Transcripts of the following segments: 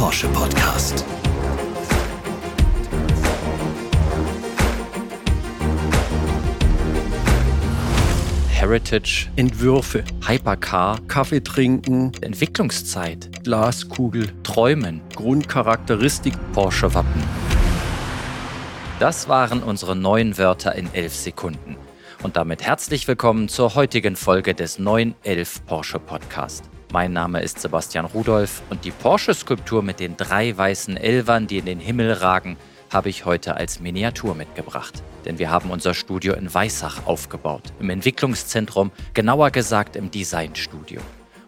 Porsche Podcast. Heritage, Entwürfe, Hypercar, Kaffee trinken, Entwicklungszeit, Glaskugel, Träumen, Grundcharakteristik. Porsche Wappen. Das waren unsere neuen Wörter in elf Sekunden. Und damit herzlich willkommen zur heutigen Folge des 911 Porsche Podcast. Mein Name ist Sebastian Rudolph und die Porsche-Skulptur mit den drei weißen Elvern, die in den Himmel ragen, habe ich heute als Miniatur mitgebracht. Denn wir haben unser Studio in Weissach aufgebaut, im Entwicklungszentrum, genauer gesagt im Designstudio.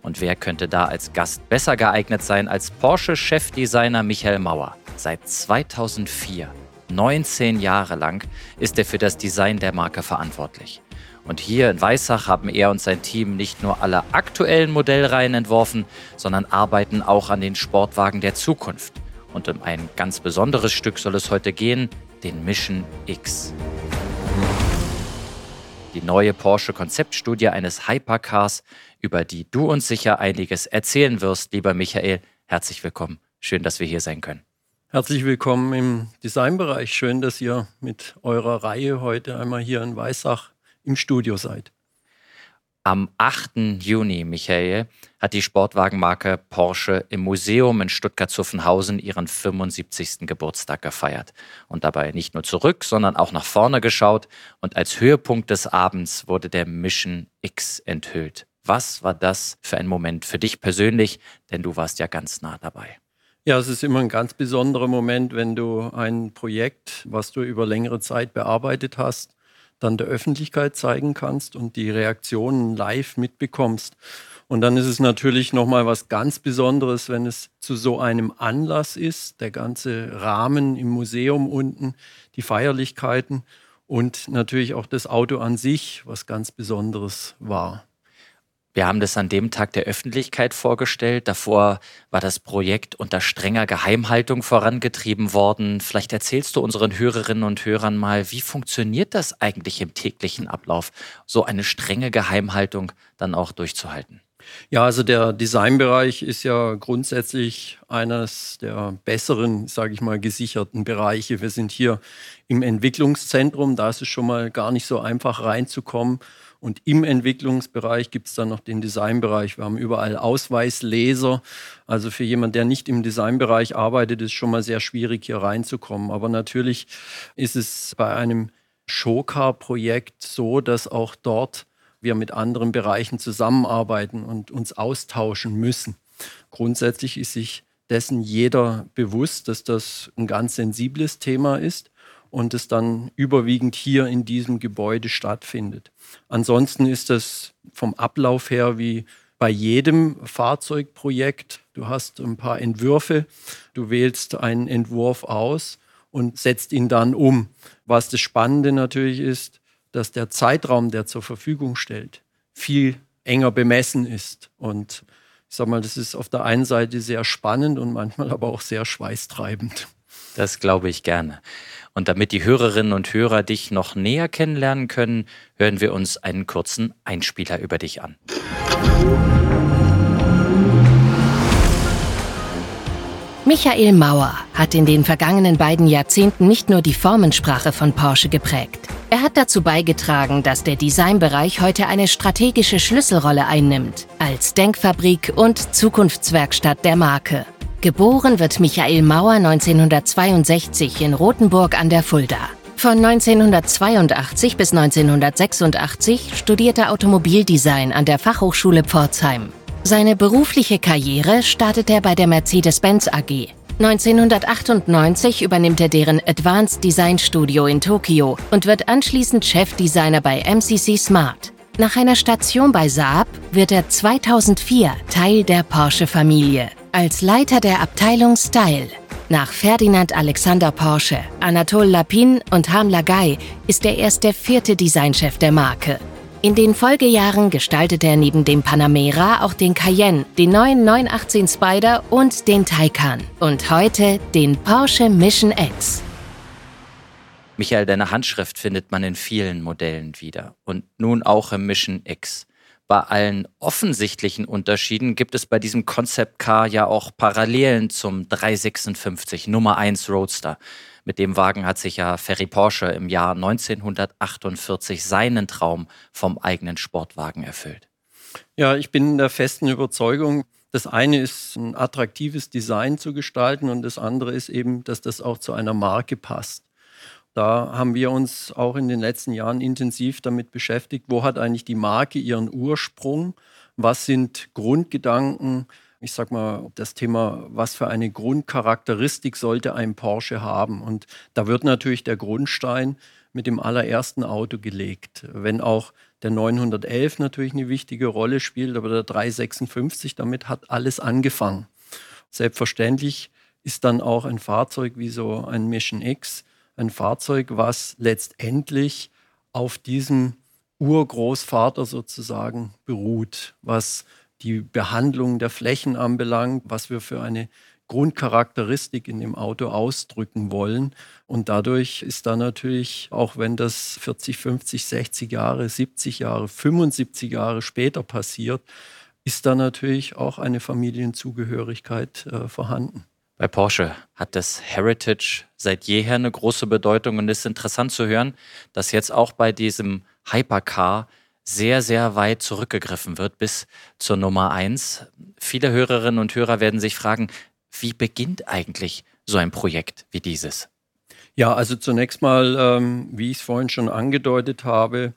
Und wer könnte da als Gast besser geeignet sein als Porsche-Chefdesigner Michael Mauer? Seit 2004 19 Jahre lang ist er für das Design der Marke verantwortlich. Und hier in Weissach haben er und sein Team nicht nur alle aktuellen Modellreihen entworfen, sondern arbeiten auch an den Sportwagen der Zukunft. Und um ein ganz besonderes Stück soll es heute gehen, den Mission X. Die neue Porsche Konzeptstudie eines Hypercars, über die du uns sicher einiges erzählen wirst, lieber Michael. Herzlich willkommen. Schön, dass wir hier sein können. Herzlich willkommen im Designbereich. Schön, dass ihr mit eurer Reihe heute einmal hier in Weissach im Studio seid. Am 8. Juni, Michael, hat die Sportwagenmarke Porsche im Museum in Stuttgart-Zuffenhausen ihren 75. Geburtstag gefeiert. Und dabei nicht nur zurück, sondern auch nach vorne geschaut. Und als Höhepunkt des Abends wurde der Mission X enthüllt. Was war das für ein Moment für dich persönlich? Denn du warst ja ganz nah dabei. Ja, es ist immer ein ganz besonderer Moment, wenn du ein Projekt, was du über längere Zeit bearbeitet hast, dann der Öffentlichkeit zeigen kannst und die Reaktionen live mitbekommst. Und dann ist es natürlich nochmal was ganz Besonderes, wenn es zu so einem Anlass ist, der ganze Rahmen im Museum unten, die Feierlichkeiten und natürlich auch das Auto an sich, was ganz Besonderes war. Wir haben das an dem Tag der Öffentlichkeit vorgestellt. Davor war das Projekt unter strenger Geheimhaltung vorangetrieben worden. Vielleicht erzählst du unseren Hörerinnen und Hörern mal, wie funktioniert das eigentlich im täglichen Ablauf, so eine strenge Geheimhaltung dann auch durchzuhalten? Ja, also der Designbereich ist ja grundsätzlich eines der besseren, sage ich mal, gesicherten Bereiche. Wir sind hier im Entwicklungszentrum, da ist es schon mal gar nicht so einfach reinzukommen. Und im Entwicklungsbereich gibt es dann noch den Designbereich. Wir haben überall Ausweisleser. Also für jemanden, der nicht im Designbereich arbeitet, ist schon mal sehr schwierig, hier reinzukommen. Aber natürlich ist es bei einem Showcar-Projekt so, dass auch dort wir mit anderen Bereichen zusammenarbeiten und uns austauschen müssen. Grundsätzlich ist sich dessen jeder bewusst, dass das ein ganz sensibles Thema ist und es dann überwiegend hier in diesem Gebäude stattfindet. Ansonsten ist das vom Ablauf her wie bei jedem Fahrzeugprojekt. Du hast ein paar Entwürfe, du wählst einen Entwurf aus und setzt ihn dann um. Was das Spannende natürlich ist, dass der Zeitraum, der zur Verfügung stellt, viel enger bemessen ist. Und ich sag mal, das ist auf der einen Seite sehr spannend und manchmal aber auch sehr schweißtreibend. Das glaube ich gerne. Und damit die Hörerinnen und Hörer dich noch näher kennenlernen können, hören wir uns einen kurzen Einspieler über dich an. Michael Mauer hat in den vergangenen beiden Jahrzehnten nicht nur die Formensprache von Porsche geprägt. Er hat dazu beigetragen, dass der Designbereich heute eine strategische Schlüsselrolle einnimmt, als Denkfabrik und Zukunftswerkstatt der Marke. Geboren wird Michael Mauer 1962 in Rothenburg an der Fulda. Von 1982 bis 1986 studierte Automobildesign an der Fachhochschule Pforzheim. Seine berufliche Karriere startet er bei der Mercedes-Benz AG. 1998 übernimmt er deren Advanced Design Studio in Tokio und wird anschließend Chefdesigner bei MCC Smart. Nach einer Station bei Saab wird er 2004 Teil der Porsche-Familie als Leiter der Abteilung Style. Nach Ferdinand Alexander Porsche, Anatole Lapin und Harm Lagay ist er erst der vierte Designchef der Marke. In den Folgejahren gestaltete er neben dem Panamera auch den Cayenne, den neuen 918 Spider und den Taycan. Und heute den Porsche Mission X. Michael, deine Handschrift findet man in vielen Modellen wieder und nun auch im Mission X. bei allen offensichtlichen Unterschieden gibt es bei diesem Concept Car ja auch Parallelen zum 356 Nummer 1 Roadster. Mit dem Wagen hat sich ja Ferry Porsche im Jahr 1948 seinen Traum vom eigenen Sportwagen erfüllt. Ja, ich bin der festen Überzeugung, das eine ist ein attraktives Design zu gestalten und das andere ist eben, dass das auch zu einer Marke passt. Da haben wir uns auch in den letzten Jahren intensiv damit beschäftigt, wo hat eigentlich die Marke ihren Ursprung, was sind Grundgedanken, ich sag mal, das Thema, was für eine Grundcharakteristik sollte ein Porsche haben. Und da wird natürlich der Grundstein mit dem allerersten Auto gelegt. Wenn auch der 911 natürlich eine wichtige Rolle spielt, aber der 356, damit hat alles angefangen. Selbstverständlich ist dann auch ein Fahrzeug wie so ein Mission X ein Fahrzeug, was letztendlich auf diesem Urgroßvater sozusagen beruht, was die Behandlung der Flächen anbelangt, was wir für eine Grundcharakteristik in dem Auto ausdrücken wollen. Und dadurch ist da natürlich, auch wenn das 40, 50, 60 Jahre, 70 Jahre, 75 Jahre später passiert, ist da natürlich auch eine Familienzugehörigkeit äh, vorhanden. Bei Porsche hat das Heritage seit jeher eine große Bedeutung und es ist interessant zu hören, dass jetzt auch bei diesem Hypercar sehr, sehr weit zurückgegriffen wird bis zur Nummer 1. Viele Hörerinnen und Hörer werden sich fragen, wie beginnt eigentlich so ein Projekt wie dieses? Ja, also zunächst mal, ähm, wie ich es vorhin schon angedeutet habe,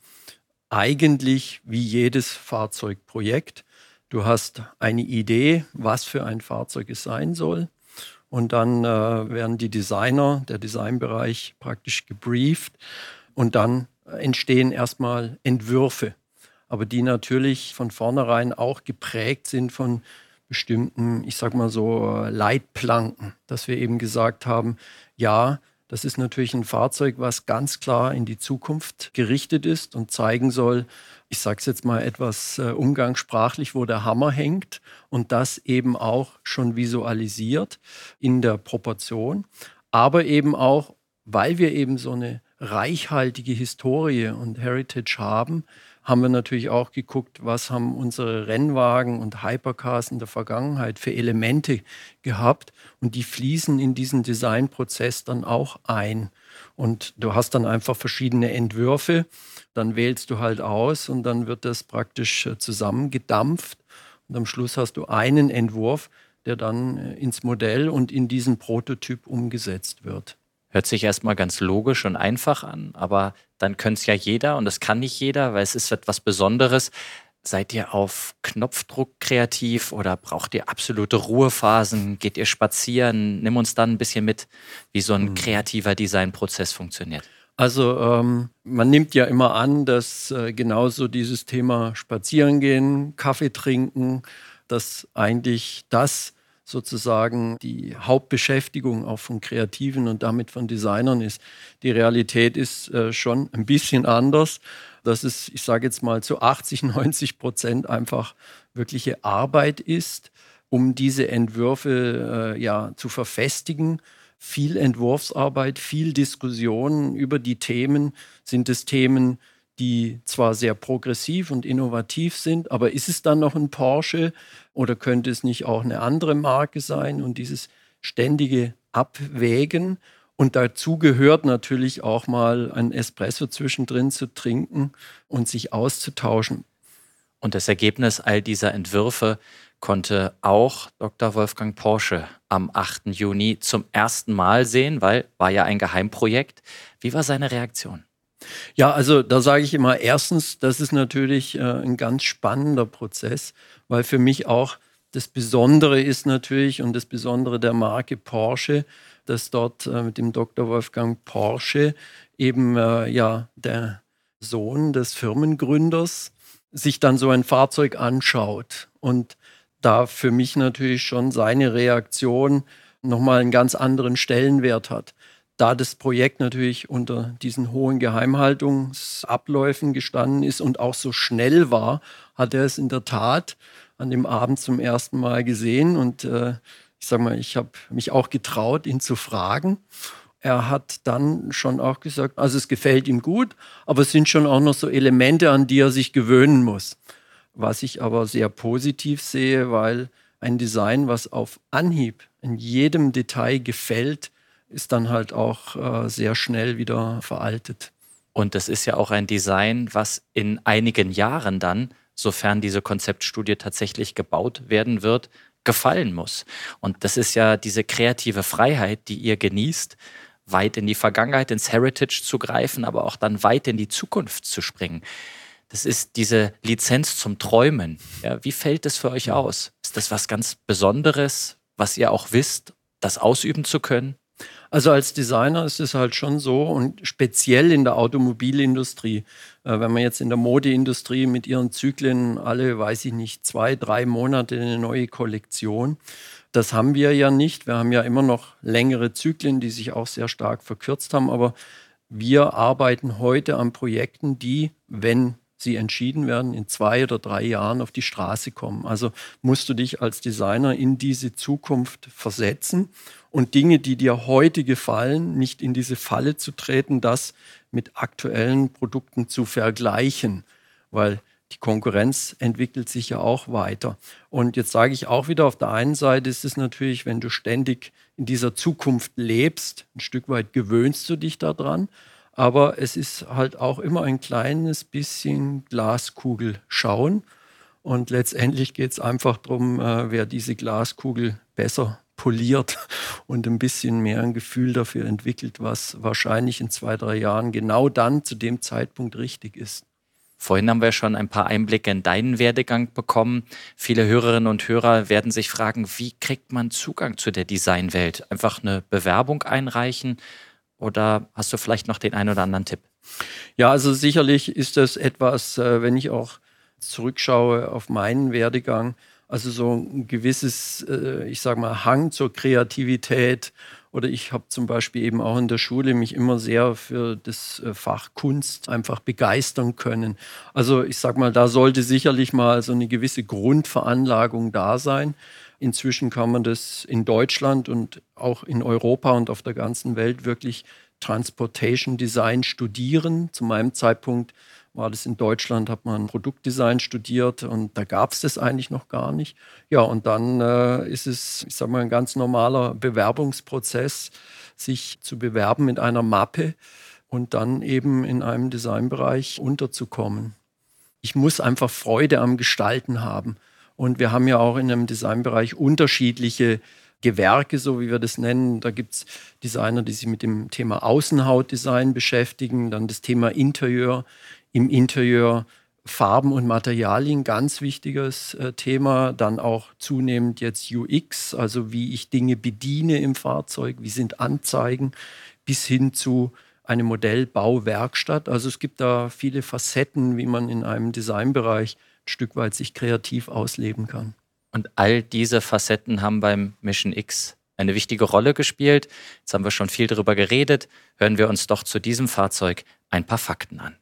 eigentlich wie jedes Fahrzeugprojekt. Du hast eine Idee, was für ein Fahrzeug es sein soll. Und dann äh, werden die Designer, der Designbereich praktisch gebrieft. Und dann entstehen erstmal Entwürfe, aber die natürlich von vornherein auch geprägt sind von bestimmten, ich sag mal so, Leitplanken, dass wir eben gesagt haben, ja, das ist natürlich ein Fahrzeug, was ganz klar in die Zukunft gerichtet ist und zeigen soll, ich sage es jetzt mal etwas äh, umgangssprachlich, wo der Hammer hängt und das eben auch schon visualisiert in der Proportion, aber eben auch, weil wir eben so eine reichhaltige Historie und Heritage haben, haben wir natürlich auch geguckt, was haben unsere Rennwagen und Hypercars in der Vergangenheit für Elemente gehabt und die fließen in diesen Designprozess dann auch ein. Und du hast dann einfach verschiedene Entwürfe, dann wählst du halt aus und dann wird das praktisch äh, zusammengedampft und am Schluss hast du einen Entwurf, der dann äh, ins Modell und in diesen Prototyp umgesetzt wird. Hört sich erstmal ganz logisch und einfach an, aber dann könnte es ja jeder und das kann nicht jeder, weil es ist etwas Besonderes. Seid ihr auf Knopfdruck kreativ oder braucht ihr absolute Ruhephasen? Geht ihr spazieren? Nimm uns dann ein bisschen mit, wie so ein hm. kreativer Designprozess funktioniert. Also ähm, man nimmt ja immer an, dass äh, genauso dieses Thema Spazierengehen, Kaffee trinken, dass eigentlich das sozusagen die Hauptbeschäftigung auch von Kreativen und damit von Designern ist. Die Realität ist äh, schon ein bisschen anders. Dass es, ich sage jetzt mal, zu 80, 90 Prozent einfach wirkliche Arbeit ist, um diese Entwürfe äh, ja, zu verfestigen. Viel Entwurfsarbeit, viel Diskussion über die Themen. Sind es Themen, die zwar sehr progressiv und innovativ sind, aber ist es dann noch ein Porsche oder könnte es nicht auch eine andere Marke sein? Und dieses ständige Abwägen und dazu gehört natürlich auch mal ein Espresso zwischendrin zu trinken und sich auszutauschen. Und das Ergebnis all dieser Entwürfe konnte auch Dr. Wolfgang Porsche am 8. Juni zum ersten Mal sehen, weil war ja ein Geheimprojekt. Wie war seine Reaktion? Ja, also da sage ich immer, erstens, das ist natürlich äh, ein ganz spannender Prozess, weil für mich auch das Besondere ist natürlich und das Besondere der Marke Porsche, dass dort äh, mit dem Dr. Wolfgang Porsche eben äh, ja der Sohn des Firmengründers sich dann so ein Fahrzeug anschaut und da für mich natürlich schon seine Reaktion nochmal einen ganz anderen Stellenwert hat da das Projekt natürlich unter diesen hohen Geheimhaltungsabläufen gestanden ist und auch so schnell war, hat er es in der Tat an dem Abend zum ersten Mal gesehen. Und äh, ich sage mal, ich habe mich auch getraut, ihn zu fragen. Er hat dann schon auch gesagt, also es gefällt ihm gut, aber es sind schon auch noch so Elemente, an die er sich gewöhnen muss. was ich aber sehr positiv sehe, weil ein Design, was auf Anhieb in jedem Detail gefällt, ist dann halt auch äh, sehr schnell wieder veraltet. Und das ist ja auch ein Design, was in einigen Jahren dann, sofern diese Konzeptstudie tatsächlich gebaut werden wird, gefallen muss. Und das ist ja diese kreative Freiheit, die ihr genießt, weit in die Vergangenheit, ins Heritage zu greifen, aber auch dann weit in die Zukunft zu springen. Das ist diese Lizenz zum Träumen. Ja, wie fällt es für euch aus? Ist das was ganz Besonderes, was ihr auch wisst, das ausüben zu können? Also als Designer ist es halt schon so und speziell in der Automobilindustrie, äh, wenn man jetzt in der Modeindustrie mit ihren Zyklen alle, weiß ich nicht, zwei, drei Monate eine neue Kollektion, das haben wir ja nicht. Wir haben ja immer noch längere Zyklen, die sich auch sehr stark verkürzt haben, aber wir arbeiten heute an Projekten, die, wenn sie entschieden werden, in zwei oder drei Jahren auf die Straße kommen. Also musst du dich als Designer in diese Zukunft versetzen und Dinge, die dir heute gefallen, nicht in diese Falle zu treten, das mit aktuellen Produkten zu vergleichen, weil die Konkurrenz entwickelt sich ja auch weiter. Und jetzt sage ich auch wieder, auf der einen Seite ist es natürlich, wenn du ständig in dieser Zukunft lebst, ein Stück weit gewöhnst du dich daran, aber es ist halt auch immer ein kleines bisschen Glaskugel schauen. Und letztendlich geht es einfach darum, äh, wer diese Glaskugel besser poliert und ein bisschen mehr ein Gefühl dafür entwickelt, was wahrscheinlich in zwei, drei Jahren genau dann zu dem Zeitpunkt richtig ist. Vorhin haben wir schon ein paar Einblicke in deinen Werdegang bekommen. Viele Hörerinnen und Hörer werden sich fragen, wie kriegt man Zugang zu der Designwelt? Einfach eine Bewerbung einreichen oder hast du vielleicht noch den einen oder anderen Tipp? Ja, also sicherlich ist das etwas, äh, wenn ich auch zurückschaue auf meinen Werdegang, also so ein gewisses, äh, ich sage mal, Hang zur Kreativität. Oder ich habe zum Beispiel eben auch in der Schule mich immer sehr für das äh, Fach Kunst einfach begeistern können. Also ich sage mal, da sollte sicherlich mal so eine gewisse Grundveranlagung da sein. Inzwischen kann man das in Deutschland und auch in Europa und auf der ganzen Welt wirklich Transportation Design studieren. Zu meinem Zeitpunkt war das in Deutschland, hat man Produktdesign studiert und da gab es das eigentlich noch gar nicht. Ja, und dann äh, ist es, ich sage mal, ein ganz normaler Bewerbungsprozess, sich zu bewerben mit einer Mappe und dann eben in einem Designbereich unterzukommen. Ich muss einfach Freude am Gestalten haben. Und wir haben ja auch in einem Designbereich unterschiedliche Gewerke, so wie wir das nennen. Da gibt es Designer, die sich mit dem Thema Außenhautdesign beschäftigen, dann das Thema Interieur im Interieur Farben und Materialien, ganz wichtiges äh, Thema. Dann auch zunehmend jetzt UX, also wie ich Dinge bediene im Fahrzeug, wie sind Anzeigen, bis hin zu eine Modellbauwerkstatt. Also es gibt da viele Facetten, wie man in einem Designbereich ein Stück weit sich kreativ ausleben kann. Und all diese Facetten haben beim Mission X eine wichtige Rolle gespielt. Jetzt haben wir schon viel darüber geredet. Hören wir uns doch zu diesem Fahrzeug ein paar Fakten an.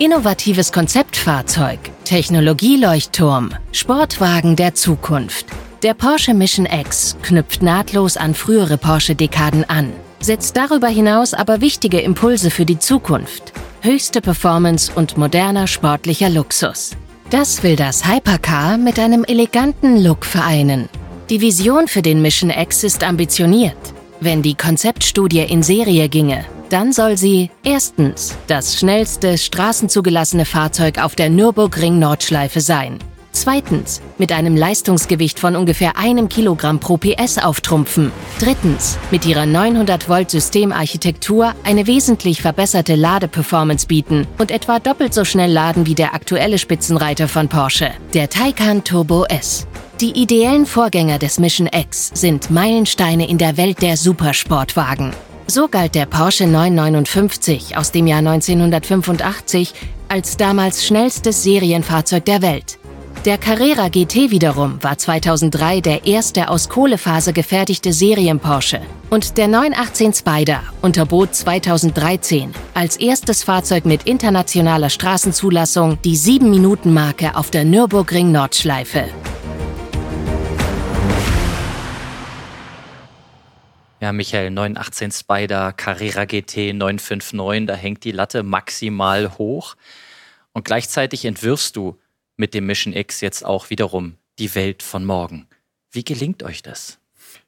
Innovatives Konzeptfahrzeug, Technologieleuchtturm, Sportwagen der Zukunft. Der Porsche Mission X knüpft nahtlos an frühere Porsche-Dekaden an, setzt darüber hinaus aber wichtige Impulse für die Zukunft. Höchste Performance und moderner sportlicher Luxus. Das will das Hypercar mit einem eleganten Look vereinen. Die Vision für den Mission X ist ambitioniert. Wenn die Konzeptstudie in Serie ginge, dann soll sie erstens das schnellste straßenzugelassene Fahrzeug auf der Nürburgring-Nordschleife sein. Zweitens, mit einem Leistungsgewicht von ungefähr einem Kilogramm pro PS auftrumpfen. Drittens, mit ihrer 900-Volt-Systemarchitektur eine wesentlich verbesserte Ladeperformance bieten und etwa doppelt so schnell laden wie der aktuelle Spitzenreiter von Porsche, der Taycan Turbo S. Die ideellen Vorgänger des Mission X sind Meilensteine in der Welt der Supersportwagen. So galt der Porsche 959 aus dem Jahr 1985 als damals schnellstes Serienfahrzeug der Welt. Der Carrera GT wiederum war 2003 der erste aus Kohlefaser gefertigte Serien-Porsche. Und der 918 Spider unterbot 2013 als erstes Fahrzeug mit internationaler Straßenzulassung die 7-Minuten-Marke auf der Nürburgring-Nordschleife. Ja, Michael, 918 Spider, Carrera GT 959, da hängt die Latte maximal hoch. Und gleichzeitig entwirfst du mit dem Mission X jetzt auch wiederum die Welt von morgen. Wie gelingt euch das?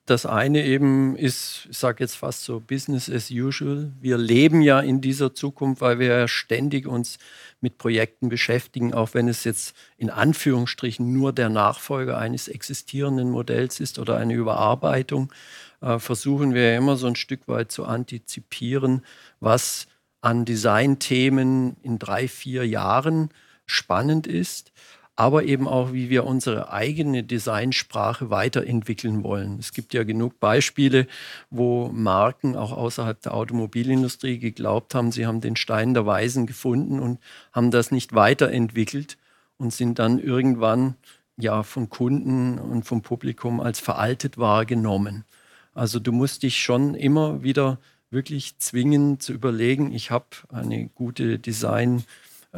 Das eine eben ist, ich sage jetzt fast so Business as usual. Wir leben ja in dieser Zukunft, weil wir ja ständig uns mit Projekten beschäftigen, auch wenn es jetzt in Anführungsstrichen nur der Nachfolger eines existierenden Modells ist oder eine Überarbeitung, äh, versuchen wir ja immer so ein Stück weit zu antizipieren, was an Designthemen in drei, vier Jahren spannend ist aber eben auch, wie wir unsere eigene Designsprache weiterentwickeln wollen. Es gibt ja genug Beispiele, wo Marken auch außerhalb der Automobilindustrie geglaubt haben, sie haben den Stein der Weisen gefunden und haben das nicht weiterentwickelt und sind dann irgendwann ja von Kunden und vom Publikum als veraltet wahrgenommen. Also du musst dich schon immer wieder wirklich zwingen zu überlegen, ich habe eine gute Design-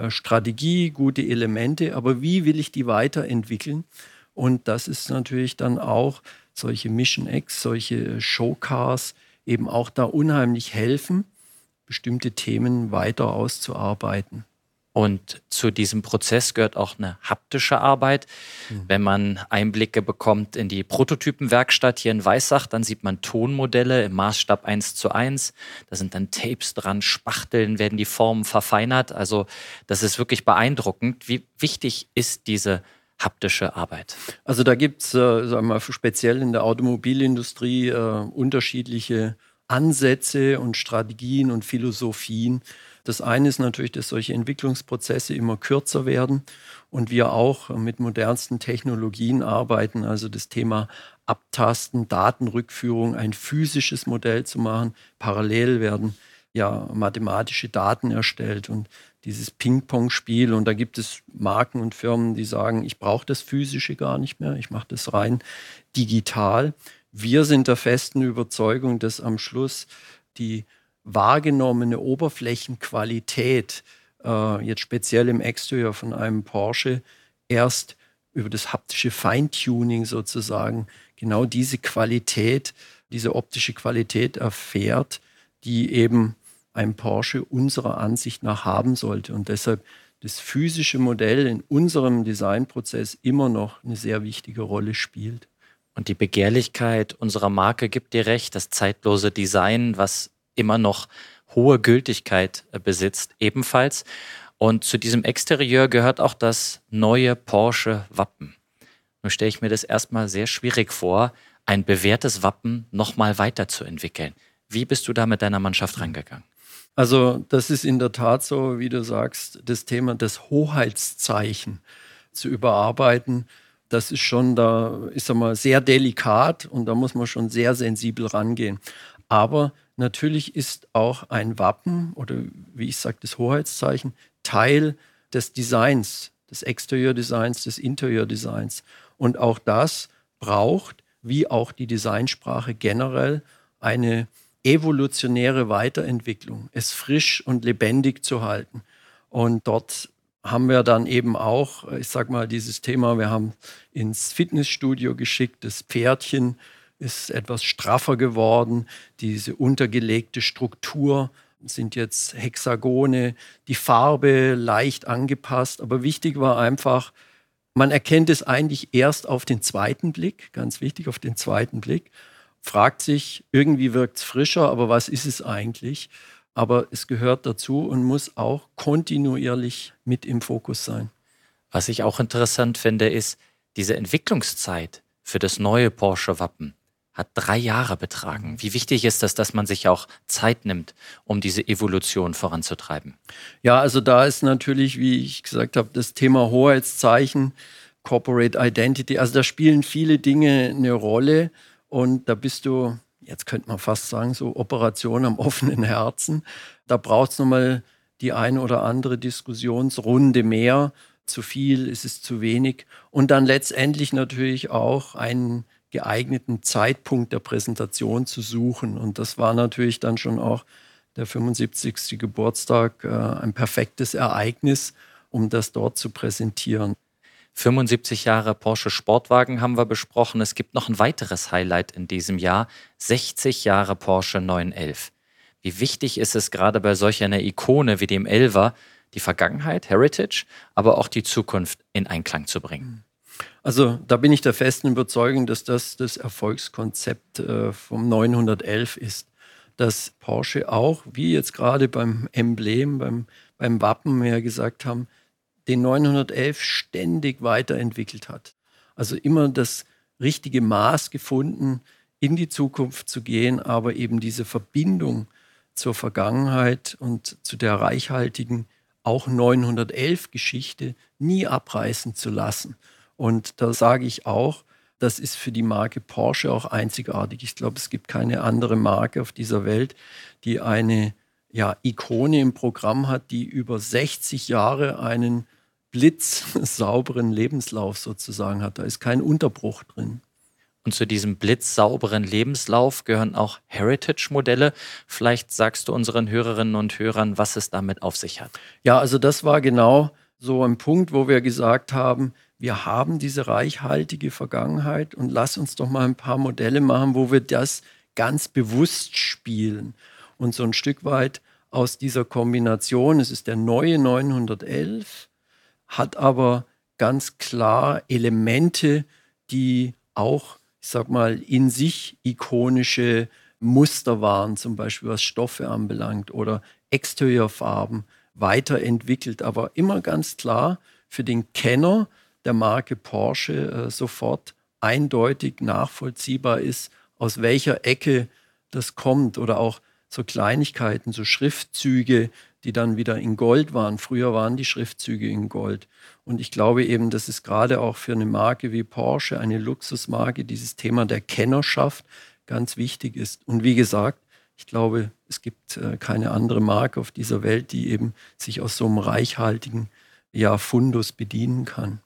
Strategie, gute Elemente, aber wie will ich die weiterentwickeln? Und das ist natürlich dann auch solche Mission X, solche Showcars eben auch da unheimlich helfen, bestimmte Themen weiter auszuarbeiten. Und zu diesem Prozess gehört auch eine haptische Arbeit. Mhm. Wenn man Einblicke bekommt in die Prototypenwerkstatt hier in Weissach, dann sieht man Tonmodelle im Maßstab 1 zu 1. Da sind dann Tapes dran, Spachteln, werden die Formen verfeinert. Also das ist wirklich beeindruckend. Wie wichtig ist diese haptische Arbeit? Also da gibt es, äh, sagen wir mal, speziell in der Automobilindustrie äh, unterschiedliche Ansätze und Strategien und Philosophien. Das eine ist natürlich, dass solche Entwicklungsprozesse immer kürzer werden und wir auch mit modernsten Technologien arbeiten, also das Thema Abtasten, Datenrückführung, ein physisches Modell zu machen. Parallel werden ja mathematische Daten erstellt und dieses Ping-Pong-Spiel. Und da gibt es Marken und Firmen, die sagen, ich brauche das Physische gar nicht mehr, ich mache das rein digital. Wir sind der festen Überzeugung, dass am Schluss die wahrgenommene Oberflächenqualität, äh, jetzt speziell im Exterior von einem Porsche, erst über das haptische Feintuning sozusagen genau diese Qualität, diese optische Qualität erfährt, die eben ein Porsche unserer Ansicht nach haben sollte. Und deshalb das physische Modell in unserem Designprozess immer noch eine sehr wichtige Rolle spielt. Und die Begehrlichkeit unserer Marke gibt dir recht, das zeitlose Design, was immer noch hohe Gültigkeit äh, besitzt, ebenfalls. Und zu diesem Exterieur gehört auch das neue Porsche Wappen. Nun stelle ich mir das erstmal sehr schwierig vor, ein bewährtes Wappen nochmal weiterzuentwickeln. Wie bist du da mit deiner Mannschaft rangegangen? Also das ist in der Tat so, wie du sagst, das Thema des Hoheitszeichen zu überarbeiten. Das ist schon da, ist mal sehr delikat und da muss man schon sehr sensibel rangehen. Aber natürlich ist auch ein Wappen oder wie ich sage, das Hoheitszeichen Teil des Designs, des Exterieurdesigns, des Interieurdesigns. Und auch das braucht, wie auch die Designsprache generell, eine evolutionäre Weiterentwicklung, es frisch und lebendig zu halten. Und dort haben wir dann eben auch, ich sag mal, dieses Thema, wir haben ins Fitnessstudio geschickt, das Pferdchen, ist etwas straffer geworden. Diese untergelegte Struktur sind jetzt Hexagone, die Farbe leicht angepasst. Aber wichtig war einfach, man erkennt es eigentlich erst auf den zweiten Blick, ganz wichtig, auf den zweiten Blick. Fragt sich, irgendwie wirkt es frischer, aber was ist es eigentlich? Aber es gehört dazu und muss auch kontinuierlich mit im Fokus sein. Was ich auch interessant finde, ist diese Entwicklungszeit für das neue Porsche-Wappen hat drei Jahre betragen. Wie wichtig ist das, dass man sich auch Zeit nimmt, um diese Evolution voranzutreiben? Ja, also da ist natürlich, wie ich gesagt habe, das Thema Hoheitszeichen, Corporate Identity, also da spielen viele Dinge eine Rolle und da bist du, jetzt könnte man fast sagen, so Operation am offenen Herzen. Da braucht es nochmal die eine oder andere Diskussionsrunde mehr. Zu viel, ist es zu wenig. Und dann letztendlich natürlich auch einen geeigneten Zeitpunkt der Präsentation zu suchen. Und das war natürlich dann schon auch der 75. Geburtstag äh, ein perfektes Ereignis, um das dort zu präsentieren. 75 Jahre Porsche Sportwagen haben wir besprochen. Es gibt noch ein weiteres Highlight in diesem Jahr. 60 Jahre Porsche 911. Wie wichtig ist es gerade bei solch einer Ikone wie dem Elver, die Vergangenheit, Heritage, aber auch die Zukunft in Einklang zu bringen? Also da bin ich der festen Überzeugung, dass das das Erfolgskonzept äh, vom 911 ist. Dass Porsche auch, wie jetzt gerade beim Emblem, beim, beim Wappen ja gesagt haben, den 911 ständig weiterentwickelt hat. Also immer das richtige Maß gefunden, in die Zukunft zu gehen, aber eben diese Verbindung zur Vergangenheit und zu der reichhaltigen auch 911 Geschichte nie abreißen zu lassen. Und da sage ich auch, das ist für die Marke Porsche auch einzigartig. Ich glaube, es gibt keine andere Marke auf dieser Welt, die eine ja, Ikone im Programm hat, die über 60 Jahre einen blitzsauberen Lebenslauf sozusagen hat. Da ist kein Unterbruch drin. Und zu diesem blitzsauberen Lebenslauf gehören auch Heritage-Modelle. Vielleicht sagst du unseren Hörerinnen und Hörern, was es damit auf sich hat. Ja, also das war genau so ein Punkt, wo wir gesagt haben, wir haben diese reichhaltige Vergangenheit und lass uns doch mal ein paar Modelle machen, wo wir das ganz bewusst spielen. Und so ein Stück weit aus dieser Kombination, es ist der neue 911, hat aber ganz klar Elemente, die auch, ich sag mal, in sich ikonische Muster waren, zum Beispiel was Stoffe anbelangt oder Exteriorfarben weiterentwickelt, aber immer ganz klar für den Kenner der Marke Porsche äh, sofort eindeutig nachvollziehbar ist, aus welcher Ecke das kommt oder auch so Kleinigkeiten, so Schriftzüge, die dann wieder in Gold waren. Früher waren die Schriftzüge in Gold. Und ich glaube eben, dass es gerade auch für eine Marke wie Porsche, eine Luxusmarke, dieses Thema der Kennerschaft ganz wichtig ist. Und wie gesagt, ich glaube, es gibt äh, keine andere Marke auf dieser Welt, die eben sich aus so einem reichhaltigen ja, Fundus bedienen kann.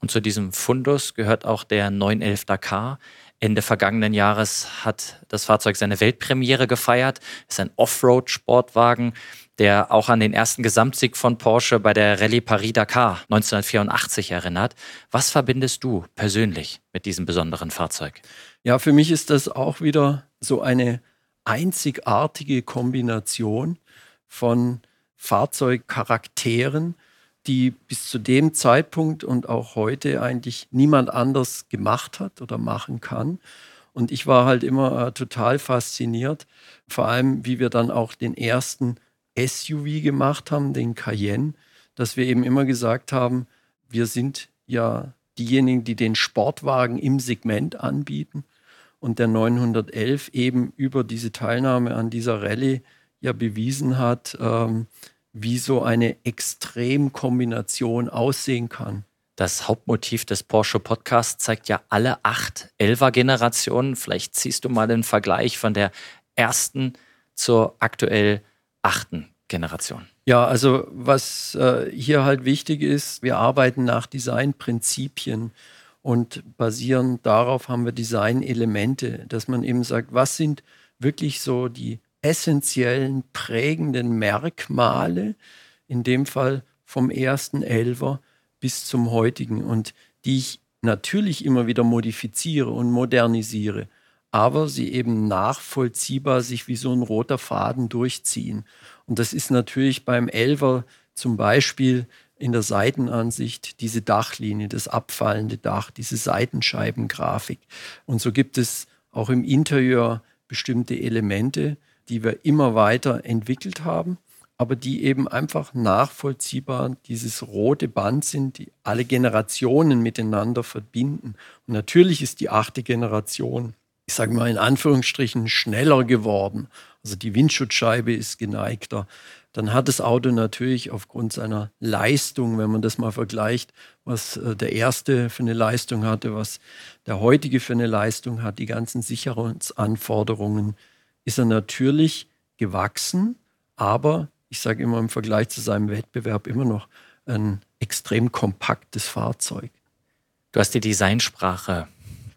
Und zu diesem Fundus gehört auch der 911 Dakar. Ende vergangenen Jahres hat das Fahrzeug seine Weltpremiere gefeiert. Es ist ein Offroad-Sportwagen, der auch an den ersten Gesamtsieg von Porsche bei der Rallye Paris-Dakar 1984 erinnert. Was verbindest du persönlich mit diesem besonderen Fahrzeug? Ja, für mich ist das auch wieder so eine einzigartige Kombination von Fahrzeugcharakteren, die bis zu dem Zeitpunkt und auch heute eigentlich niemand anders gemacht hat oder machen kann. Und ich war halt immer äh, total fasziniert, vor allem wie wir dann auch den ersten SUV gemacht haben, den Cayenne, dass wir eben immer gesagt haben, wir sind ja diejenigen, die den Sportwagen im Segment anbieten. Und der 911 eben über diese Teilnahme an dieser Rallye ja bewiesen hat, ähm, wie so eine Extremkombination aussehen kann. Das Hauptmotiv des Porsche Podcasts zeigt ja alle acht Elfer-Generationen. Vielleicht ziehst du mal den Vergleich von der ersten zur aktuell achten Generation. Ja, also was äh, hier halt wichtig ist, wir arbeiten nach Designprinzipien und basierend darauf haben wir Designelemente, dass man eben sagt, was sind wirklich so die essentiellen prägenden Merkmale, in dem Fall vom ersten Elver bis zum heutigen und die ich natürlich immer wieder modifiziere und modernisiere, aber sie eben nachvollziehbar sich wie so ein roter Faden durchziehen. Und das ist natürlich beim Elver zum Beispiel in der Seitenansicht diese Dachlinie, das abfallende Dach, diese Seitenscheibengrafik. Und so gibt es auch im Interieur bestimmte Elemente, die wir immer weiter entwickelt haben, aber die eben einfach nachvollziehbar dieses rote Band sind, die alle Generationen miteinander verbinden. Und natürlich ist die achte Generation, ich sage mal in Anführungsstrichen, schneller geworden. Also die Windschutzscheibe ist geneigter. Dann hat das Auto natürlich aufgrund seiner Leistung, wenn man das mal vergleicht, was äh, der erste für eine Leistung hatte, was der heutige für eine Leistung hat, die ganzen Sicherungsanforderungen ist er natürlich gewachsen, aber ich sage immer im Vergleich zu seinem Wettbewerb immer noch ein extrem kompaktes Fahrzeug. Du hast die Designsprache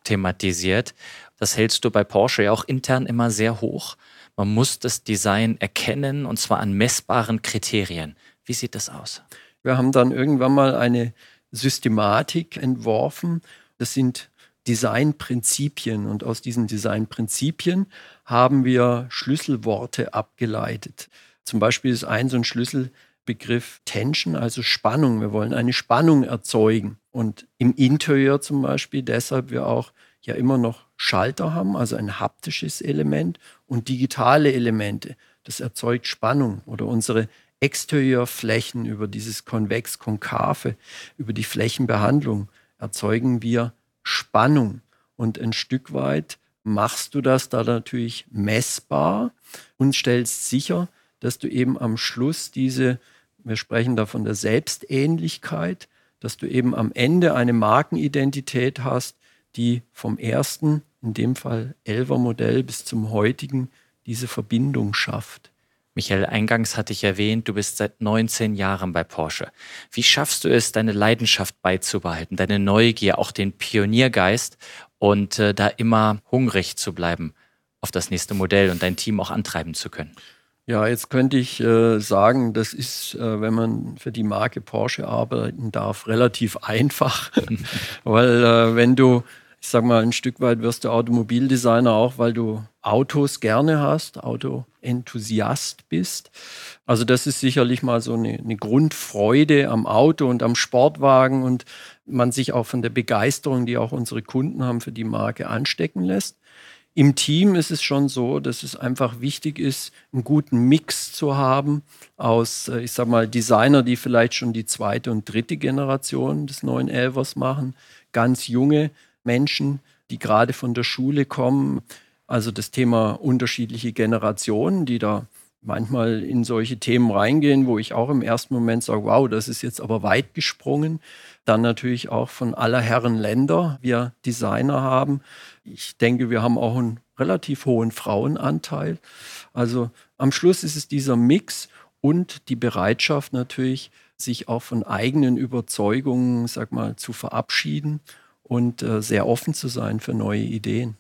thematisiert. Das hältst du bei Porsche ja auch intern immer sehr hoch. Man muss das Design erkennen und zwar an messbaren Kriterien. Wie sieht das aus? Wir haben dann irgendwann mal eine Systematik entworfen. Das sind Designprinzipien und aus diesen Designprinzipien haben wir Schlüsselworte abgeleitet. Zum Beispiel ist ein so ein Schlüsselbegriff Tension, also Spannung. Wir wollen eine Spannung erzeugen. Und im Interieur zum Beispiel, deshalb wir auch ja immer noch Schalter haben, also ein haptisches Element und digitale Elemente. Das erzeugt Spannung oder unsere Exterieurflächen über dieses konvex-konkave, über die Flächenbehandlung erzeugen wir Spannung. Und ein Stück weit machst du das da natürlich messbar und stellst sicher, dass du eben am Schluss diese, wir sprechen da von der Selbstähnlichkeit, dass du eben am Ende eine Markenidentität hast, die vom ersten, in dem Fall Elver Modell, bis zum heutigen diese Verbindung schafft. Michael, eingangs hatte ich erwähnt, du bist seit 19 Jahren bei Porsche. Wie schaffst du es, deine Leidenschaft beizubehalten, deine Neugier, auch den Pioniergeist und äh, da immer hungrig zu bleiben auf das nächste Modell und dein Team auch antreiben zu können? Ja, jetzt könnte ich äh, sagen, das ist, äh, wenn man für die Marke Porsche arbeiten darf, relativ einfach, weil äh, wenn du ich sag mal, ein Stück weit wirst du Automobildesigner auch, weil du Autos gerne hast, Autoenthusiast bist. Also das ist sicherlich mal so eine, eine, Grundfreude am Auto und am Sportwagen und man sich auch von der Begeisterung, die auch unsere Kunden haben für die Marke, anstecken lässt. Im Team ist es schon so, dass es einfach wichtig ist, einen guten Mix zu haben aus, äh, ich sag mal, Designer, die vielleicht schon die zweite und dritte Generation des neuen Elvers machen, ganz junge, Menschen, die gerade von der Schule kommen. Also das Thema unterschiedliche Generationen, die da manchmal in solche Themen reingehen, wo ich auch im ersten Moment sage, wow, das ist jetzt aber weit gesprungen. Dann natürlich auch von aller Herren Länder wir Designer haben. Ich denke, wir haben auch einen relativ hohen Frauenanteil. Also am Schluss ist es dieser Mix und die Bereitschaft natürlich, sich auch von eigenen Überzeugungen, sag mal, zu verabschieden und äh, sehr offen zu sein für neue Ideen.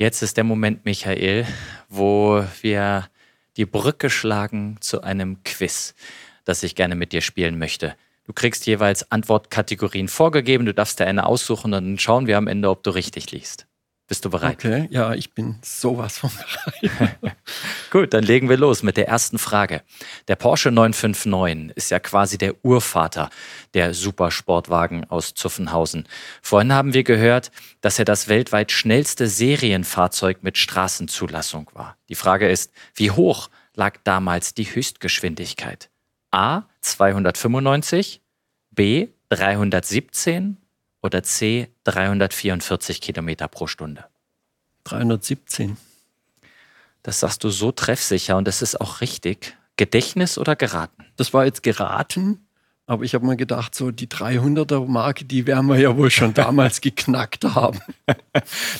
Jetzt ist der Moment, Michael, wo wir die Brücke schlagen zu einem Quiz, das ich gerne mit dir spielen möchte. Du kriegst jeweils Antwortkategorien vorgegeben, du darfst dir eine aussuchen und dann schauen wir am Ende, ob du richtig liest. Bist du bereit? Okay, ja, ich bin sowas von bereit. Gut, dann legen wir los mit der ersten Frage. Der Porsche 959 ist ja quasi der Urvater der Supersportwagen aus Zuffenhausen. Vorhin haben wir gehört, dass er das weltweit schnellste Serienfahrzeug mit Straßenzulassung war. Die Frage ist, wie hoch lag damals die Höchstgeschwindigkeit? A 295, B 317 oder C 344 Kilometer pro Stunde? 317. Das sagst du so treffsicher und das ist auch richtig. Gedächtnis oder geraten? Das war jetzt geraten, aber ich habe mir gedacht, so die 300er Marke, die werden wir ja wohl schon damals geknackt haben.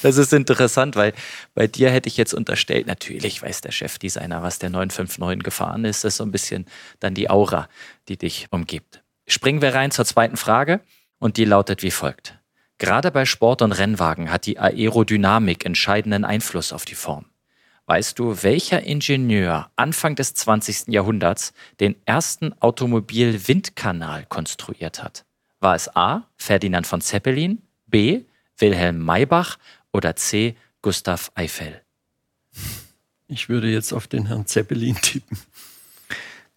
Das ist interessant, weil bei dir hätte ich jetzt unterstellt, natürlich weiß der Chefdesigner, was der 959 gefahren ist. Das ist so ein bisschen dann die Aura, die dich umgibt. Springen wir rein zur zweiten Frage und die lautet wie folgt. Gerade bei Sport- und Rennwagen hat die Aerodynamik entscheidenden Einfluss auf die Form. Weißt du, welcher Ingenieur Anfang des 20. Jahrhunderts den ersten Automobil-Windkanal konstruiert hat? War es A. Ferdinand von Zeppelin, B. Wilhelm Maybach oder C. Gustav Eiffel? Ich würde jetzt auf den Herrn Zeppelin tippen.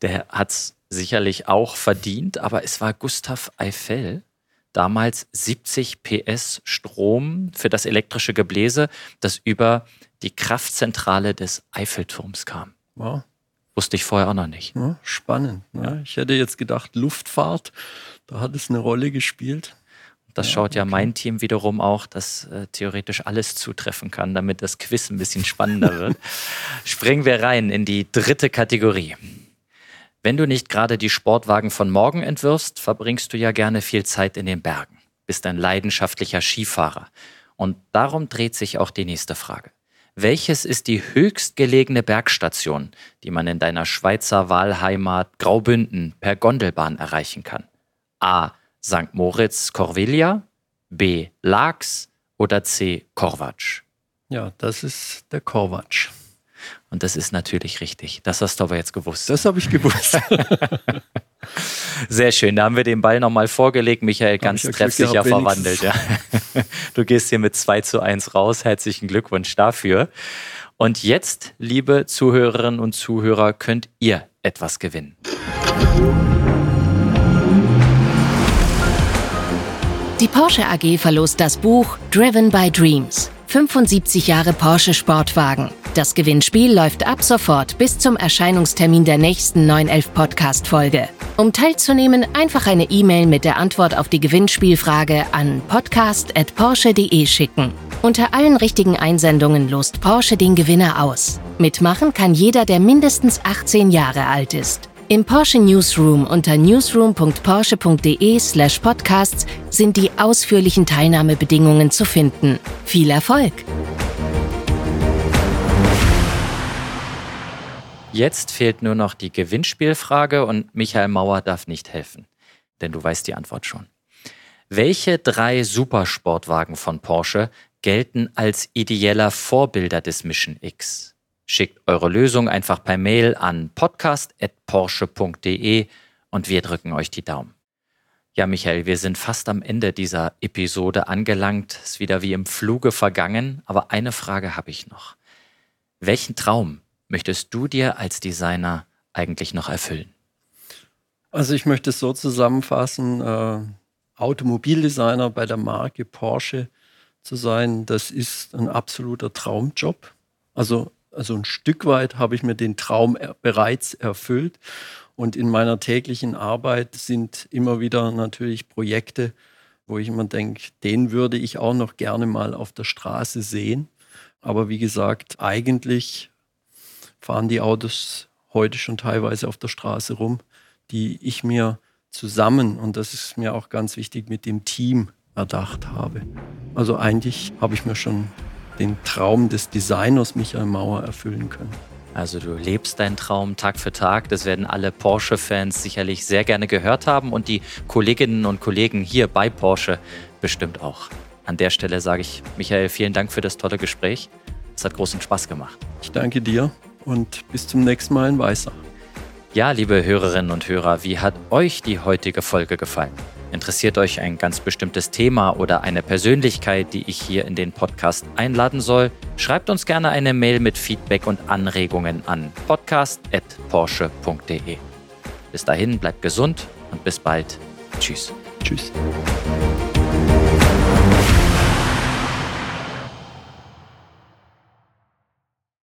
Der hat es sicherlich auch verdient, aber es war Gustav Eiffel damals 70 PS Strom für das elektrische Gebläse, das über die Kraftzentrale des Eiffelturms kam. Wow. Wusste ich vorher auch noch nicht. Ja, spannend. Ne? Ja. Ich hätte jetzt gedacht, Luftfahrt, da hat es eine Rolle gespielt. Das ja, schaut ja okay. mein Team wiederum auch, dass äh, theoretisch alles zutreffen kann, damit das Quiz ein bisschen spannender wird. Springen wir rein in die dritte Kategorie. Wenn du nicht gerade die Sportwagen von morgen entwirfst, verbringst du ja gerne viel Zeit in den Bergen, bist ein leidenschaftlicher Skifahrer. Und darum dreht sich auch die nächste Frage. Welches ist die höchstgelegene Bergstation, die man in deiner Schweizer Wahlheimat Graubünden per Gondelbahn erreichen kann? A. St. Moritz Corviglia, B. Laax oder C. Korvatsch? Ja, das ist der Korvatsch. Und das ist natürlich richtig. Das hast du aber jetzt gewusst. Das habe ich gewusst. Sehr schön. Da haben wir den Ball nochmal vorgelegt. Michael, ganz treffsicher verwandelt. Ja. Du gehst hier mit 2 zu 1 raus. Herzlichen Glückwunsch dafür. Und jetzt, liebe Zuhörerinnen und Zuhörer, könnt ihr etwas gewinnen. Die Porsche AG verlost das Buch Driven by Dreams. 75 Jahre Porsche Sportwagen. Das Gewinnspiel läuft ab sofort bis zum Erscheinungstermin der nächsten 911 Podcast-Folge. Um teilzunehmen, einfach eine E-Mail mit der Antwort auf die Gewinnspielfrage an podcast.porsche.de schicken. Unter allen richtigen Einsendungen lost Porsche den Gewinner aus. Mitmachen kann jeder, der mindestens 18 Jahre alt ist. Im Porsche Newsroom unter newsroom.porsche.de/slash podcasts sind die ausführlichen Teilnahmebedingungen zu finden. Viel Erfolg! Jetzt fehlt nur noch die Gewinnspielfrage und Michael Mauer darf nicht helfen, denn du weißt die Antwort schon. Welche drei Supersportwagen von Porsche gelten als ideeller Vorbilder des Mission X? Schickt eure Lösung einfach per Mail an podcast.porsche.de und wir drücken euch die Daumen. Ja, Michael, wir sind fast am Ende dieser Episode angelangt. Ist wieder wie im Fluge vergangen. Aber eine Frage habe ich noch. Welchen Traum möchtest du dir als Designer eigentlich noch erfüllen? Also ich möchte es so zusammenfassen, äh, Automobildesigner bei der Marke Porsche zu sein, das ist ein absoluter Traumjob. Also also ein Stück weit habe ich mir den Traum bereits erfüllt. Und in meiner täglichen Arbeit sind immer wieder natürlich Projekte, wo ich immer denke, den würde ich auch noch gerne mal auf der Straße sehen. Aber wie gesagt, eigentlich fahren die Autos heute schon teilweise auf der Straße rum, die ich mir zusammen, und das ist mir auch ganz wichtig, mit dem Team erdacht habe. Also eigentlich habe ich mir schon den Traum des Designers Michael Mauer erfüllen können. Also du lebst deinen Traum Tag für Tag. Das werden alle Porsche-Fans sicherlich sehr gerne gehört haben und die Kolleginnen und Kollegen hier bei Porsche bestimmt auch. An der Stelle sage ich, Michael, vielen Dank für das tolle Gespräch. Es hat großen Spaß gemacht. Ich danke dir und bis zum nächsten Mal in Weißach. Ja, liebe Hörerinnen und Hörer, wie hat euch die heutige Folge gefallen? Interessiert euch ein ganz bestimmtes Thema oder eine Persönlichkeit, die ich hier in den Podcast einladen soll? Schreibt uns gerne eine Mail mit Feedback und Anregungen an podcast.porsche.de. Bis dahin bleibt gesund und bis bald. Tschüss. Tschüss.